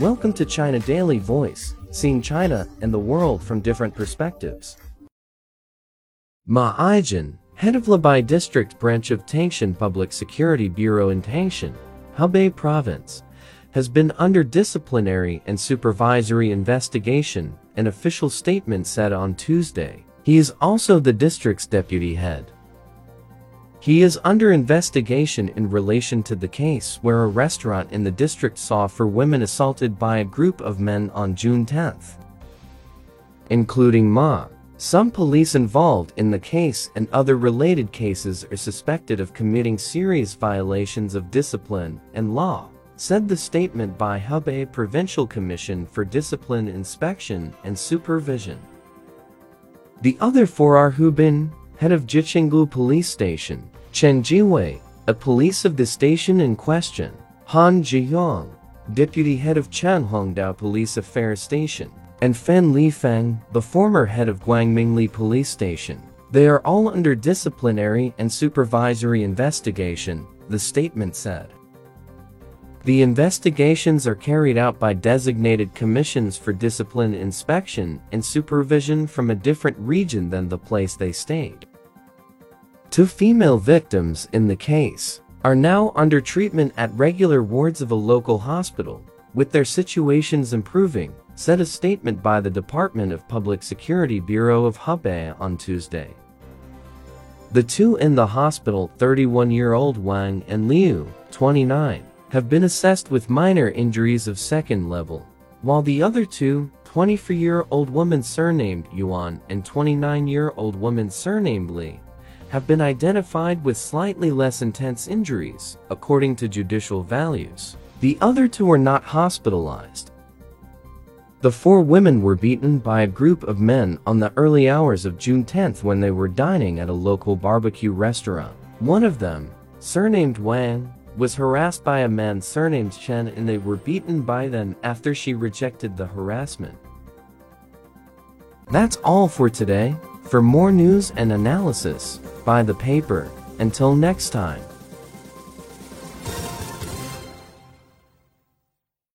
Welcome to China Daily Voice, seeing China and the world from different perspectives. Ma Aijun, head of Lubei District Branch of Tangshan Public Security Bureau in Tangshan, Hebei Province, has been under disciplinary and supervisory investigation, an official statement said on Tuesday. He is also the district's deputy head. He is under investigation in relation to the case where a restaurant in the district saw four women assaulted by a group of men on June 10th. Including Ma, some police involved in the case and other related cases are suspected of committing serious violations of discipline and law, said the statement by Hebei Provincial Commission for Discipline Inspection and Supervision. The other four are Hu Bin, head of Jichanglu Police Station, Chen Zhiwei, a police of the station in question, Han Zhiyong, deputy head of Changhongdao Police Affairs Station, and Fan Lifeng, the former head of Guangmingli Police Station. They are all under disciplinary and supervisory investigation, the statement said. The investigations are carried out by designated commissions for discipline inspection and supervision from a different region than the place they stayed. Two female victims in the case are now under treatment at regular wards of a local hospital, with their situations improving, said a statement by the Department of Public Security Bureau of Hebei on Tuesday. The two in the hospital, 31-year-old Wang and Liu, 29, have been assessed with minor injuries of second level, while the other two, 24-year-old woman surnamed Yuan and 29-year-old woman surnamed Li, have been identified with slightly less intense injuries, according to judicial values. The other two were not hospitalized. The four women were beaten by a group of men on the early hours of June 10th when they were dining at a local barbecue restaurant. One of them, surnamed Wang, was harassed by a man surnamed Chen and they were beaten by them after she rejected the harassment. That's all for today. For more news and analysis, buy the paper. Until next time.